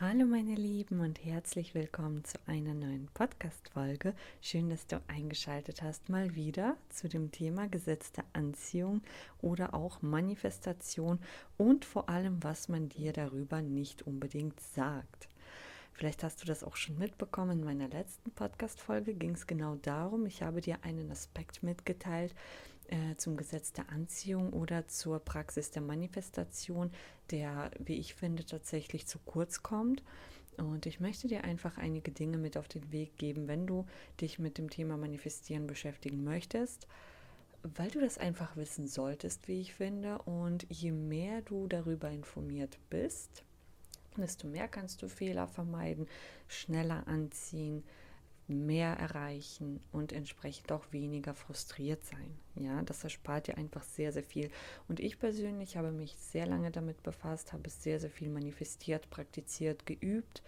Hallo meine Lieben und herzlich willkommen zu einer neuen Podcast-Folge. Schön, dass du eingeschaltet hast, mal wieder zu dem Thema Gesetz der Anziehung oder auch Manifestation und vor allem, was man dir darüber nicht unbedingt sagt. Vielleicht hast du das auch schon mitbekommen. In meiner letzten Podcast-Folge ging es genau darum. Ich habe dir einen Aspekt mitgeteilt, äh, zum Gesetz der Anziehung oder zur Praxis der Manifestation, der, wie ich finde, tatsächlich zu kurz kommt. Und ich möchte dir einfach einige Dinge mit auf den Weg geben, wenn du dich mit dem Thema Manifestieren beschäftigen möchtest, weil du das einfach wissen solltest, wie ich finde. Und je mehr du darüber informiert bist, desto mehr kannst du Fehler vermeiden, schneller anziehen, mehr erreichen und entsprechend auch weniger frustriert sein. Ja, das erspart dir einfach sehr, sehr viel. Und ich persönlich habe mich sehr lange damit befasst, habe sehr, sehr viel manifestiert, praktiziert, geübt.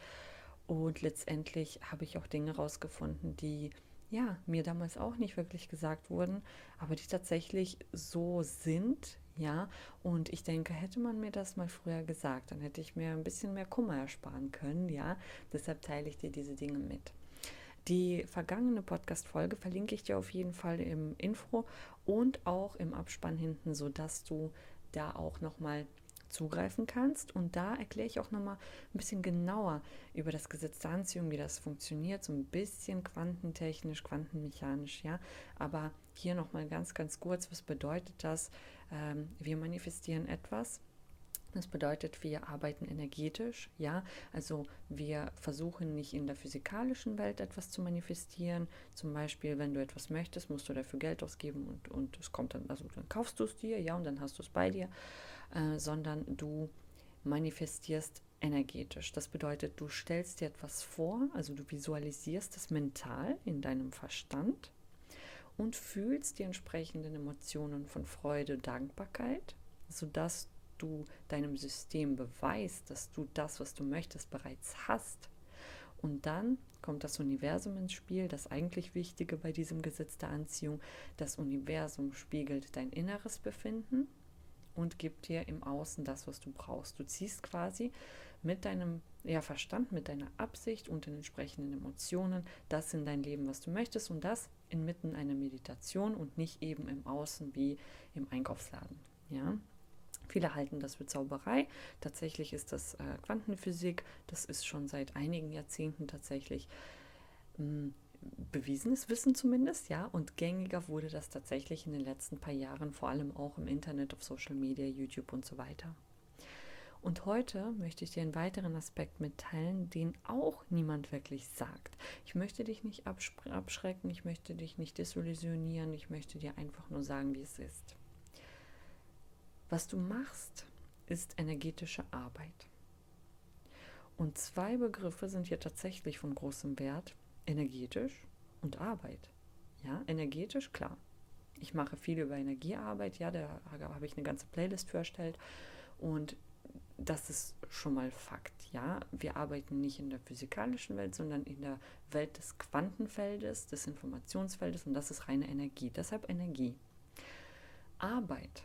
Und letztendlich habe ich auch Dinge rausgefunden, die ja mir damals auch nicht wirklich gesagt wurden, aber die tatsächlich so sind. Ja, und ich denke, hätte man mir das mal früher gesagt, dann hätte ich mir ein bisschen mehr Kummer ersparen können. Ja, deshalb teile ich dir diese Dinge mit. Die vergangene Podcast-Folge verlinke ich dir auf jeden Fall im Info und auch im Abspann hinten, sodass du da auch nochmal zugreifen kannst. Und da erkläre ich auch nochmal ein bisschen genauer über das Gesetz der Anziehung, wie das funktioniert, so ein bisschen quantentechnisch, quantenmechanisch, ja. Aber hier nochmal ganz, ganz kurz, was bedeutet das? Ähm, wir manifestieren etwas das bedeutet, wir arbeiten energetisch, ja, also wir versuchen nicht in der physikalischen Welt etwas zu manifestieren. Zum Beispiel, wenn du etwas möchtest, musst du dafür Geld ausgeben und, und es kommt dann, also dann kaufst du es dir, ja, und dann hast du es bei dir, äh, sondern du manifestierst energetisch. Das bedeutet, du stellst dir etwas vor, also du visualisierst es mental in deinem Verstand und fühlst die entsprechenden Emotionen von Freude, Dankbarkeit, sodass du deinem System beweist, dass du das, was du möchtest, bereits hast. Und dann kommt das Universum ins Spiel, das eigentlich Wichtige bei diesem Gesetz der Anziehung. Das Universum spiegelt dein inneres Befinden und gibt dir im Außen das, was du brauchst. Du ziehst quasi mit deinem ja, Verstand, mit deiner Absicht und den entsprechenden Emotionen das in dein Leben, was du möchtest und das inmitten einer Meditation und nicht eben im Außen wie im Einkaufsladen. Ja, Viele halten das für Zauberei. Tatsächlich ist das äh, Quantenphysik. Das ist schon seit einigen Jahrzehnten tatsächlich hm, bewiesenes Wissen zumindest, ja. Und gängiger wurde das tatsächlich in den letzten paar Jahren, vor allem auch im Internet, auf Social Media, YouTube und so weiter. Und heute möchte ich dir einen weiteren Aspekt mitteilen, den auch niemand wirklich sagt. Ich möchte dich nicht abschrecken, ich möchte dich nicht desillusionieren, ich möchte dir einfach nur sagen, wie es ist. Was du machst, ist energetische Arbeit. Und zwei Begriffe sind hier tatsächlich von großem Wert, energetisch und Arbeit. Ja, energetisch, klar. Ich mache viel über Energiearbeit, ja, da habe ich eine ganze Playlist für erstellt und das ist schon mal Fakt, ja. Wir arbeiten nicht in der physikalischen Welt, sondern in der Welt des Quantenfeldes, des Informationsfeldes und das ist reine Energie. Deshalb Energie. Arbeit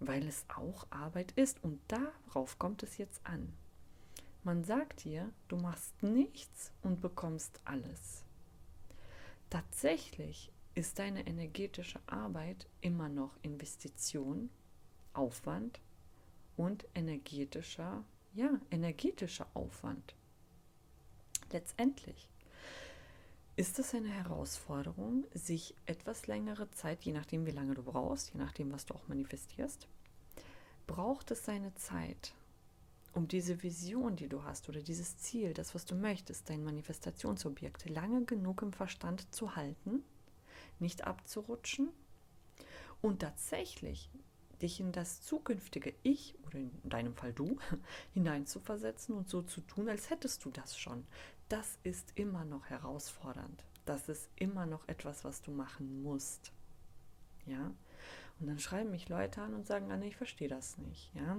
weil es auch Arbeit ist. Und darauf kommt es jetzt an. Man sagt dir, du machst nichts und bekommst alles. Tatsächlich ist deine energetische Arbeit immer noch Investition, Aufwand und energetischer, ja, energetischer Aufwand. Letztendlich ist es eine Herausforderung, sich etwas längere Zeit, je nachdem wie lange du brauchst, je nachdem was du auch manifestierst, braucht es seine Zeit, um diese Vision, die du hast oder dieses Ziel, das, was du möchtest, dein Manifestationsobjekt, lange genug im Verstand zu halten, nicht abzurutschen und tatsächlich dich in das zukünftige Ich oder in deinem Fall du hineinzuversetzen und so zu tun, als hättest du das schon. Das ist immer noch herausfordernd. Das ist immer noch etwas, was du machen musst. Ja, und dann schreiben mich Leute an und sagen, Anne, ich verstehe das nicht. Ja?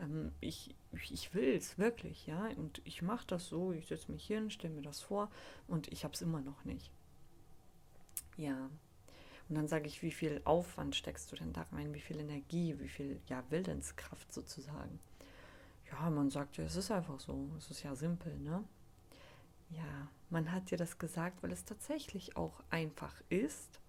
Ähm, ich ich will es wirklich, ja. Und ich mache das so, ich setze mich hin, stelle mir das vor und ich habe es immer noch nicht. Ja. Und dann sage ich, wie viel Aufwand steckst du denn da rein? Wie viel Energie, wie viel ja, Willenskraft sozusagen? Ja, man sagt ja, es ist einfach so. Es ist ja simpel, ne? Ja, man hat dir das gesagt, weil es tatsächlich auch einfach ist.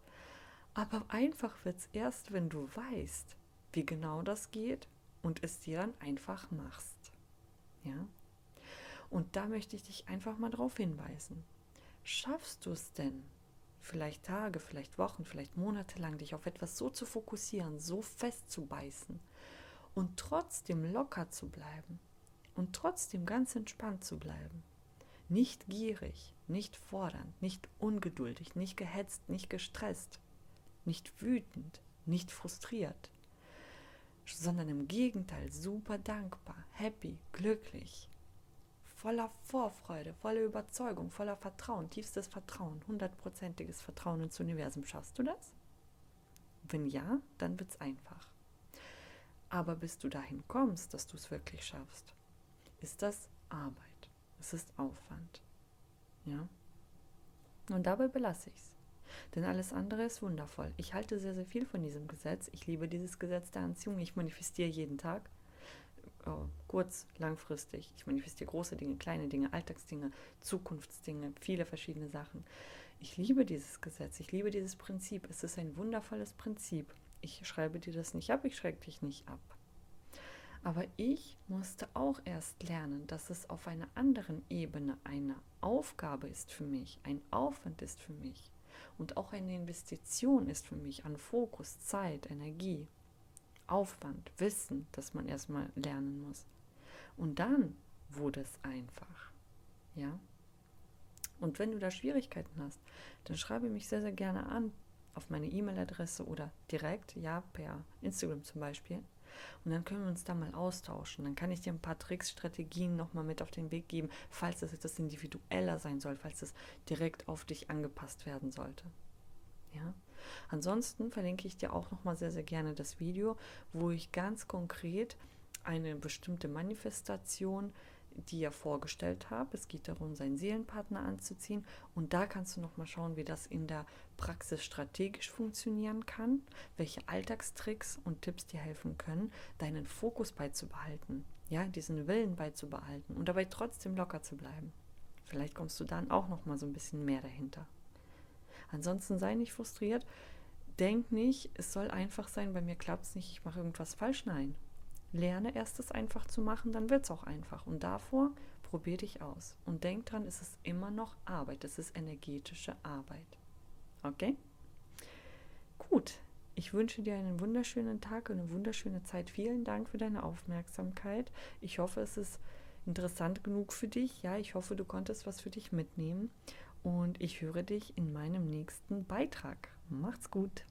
Aber einfach wird es erst, wenn du weißt, wie genau das geht und es dir dann einfach machst. Ja? Und da möchte ich dich einfach mal drauf hinweisen. Schaffst du es denn, vielleicht Tage, vielleicht Wochen, vielleicht Monate lang dich auf etwas so zu fokussieren, so festzubeißen und trotzdem locker zu bleiben und trotzdem ganz entspannt zu bleiben? Nicht gierig, nicht fordernd, nicht ungeduldig, nicht gehetzt, nicht gestresst, nicht wütend, nicht frustriert, sondern im Gegenteil super dankbar, happy, glücklich, voller Vorfreude, voller Überzeugung, voller Vertrauen, tiefstes Vertrauen, hundertprozentiges Vertrauen ins Universum. Schaffst du das? Wenn ja, dann wird es einfach. Aber bis du dahin kommst, dass du es wirklich schaffst, ist das Arbeit. Es ist Aufwand. Ja? Und dabei belasse ich es. Denn alles andere ist wundervoll. Ich halte sehr, sehr viel von diesem Gesetz. Ich liebe dieses Gesetz der Anziehung. Ich manifestiere jeden Tag. Oh, kurz, langfristig. Ich manifestiere große Dinge, kleine Dinge, Alltagsdinge, Zukunftsdinge, viele verschiedene Sachen. Ich liebe dieses Gesetz. Ich liebe dieses Prinzip. Es ist ein wundervolles Prinzip. Ich schreibe dir das nicht ab. Ich schreibe dich nicht ab. Aber ich musste auch erst lernen, dass es auf einer anderen Ebene eine Aufgabe ist für mich, ein Aufwand ist für mich und auch eine Investition ist für mich an Fokus, Zeit, Energie, Aufwand, Wissen, das man erstmal lernen muss. Und dann wurde es einfach. Ja? Und wenn du da Schwierigkeiten hast, dann schreibe mich sehr, sehr gerne an auf meine E-Mail-Adresse oder direkt, ja, per Instagram zum Beispiel. Und dann können wir uns da mal austauschen. Dann kann ich dir ein paar Tricks, Strategien nochmal mit auf den Weg geben, falls das etwas individueller sein soll, falls es direkt auf dich angepasst werden sollte. Ja? Ansonsten verlinke ich dir auch nochmal sehr, sehr gerne das Video, wo ich ganz konkret eine bestimmte Manifestation die er vorgestellt habe. Es geht darum, seinen Seelenpartner anzuziehen. Und da kannst du nochmal schauen, wie das in der Praxis strategisch funktionieren kann, welche Alltagstricks und Tipps dir helfen können, deinen Fokus beizubehalten, ja, diesen Willen beizubehalten und dabei trotzdem locker zu bleiben. Vielleicht kommst du dann auch nochmal so ein bisschen mehr dahinter. Ansonsten sei nicht frustriert. Denk nicht, es soll einfach sein, bei mir klappt es nicht, ich mache irgendwas falsch. Nein, Lerne erst es einfach zu machen, dann wird es auch einfach. Und davor probier dich aus. Und denk dran, es ist immer noch Arbeit. Es ist energetische Arbeit. Okay? Gut. Ich wünsche dir einen wunderschönen Tag und eine wunderschöne Zeit. Vielen Dank für deine Aufmerksamkeit. Ich hoffe, es ist interessant genug für dich. Ja, ich hoffe, du konntest was für dich mitnehmen. Und ich höre dich in meinem nächsten Beitrag. Macht's gut.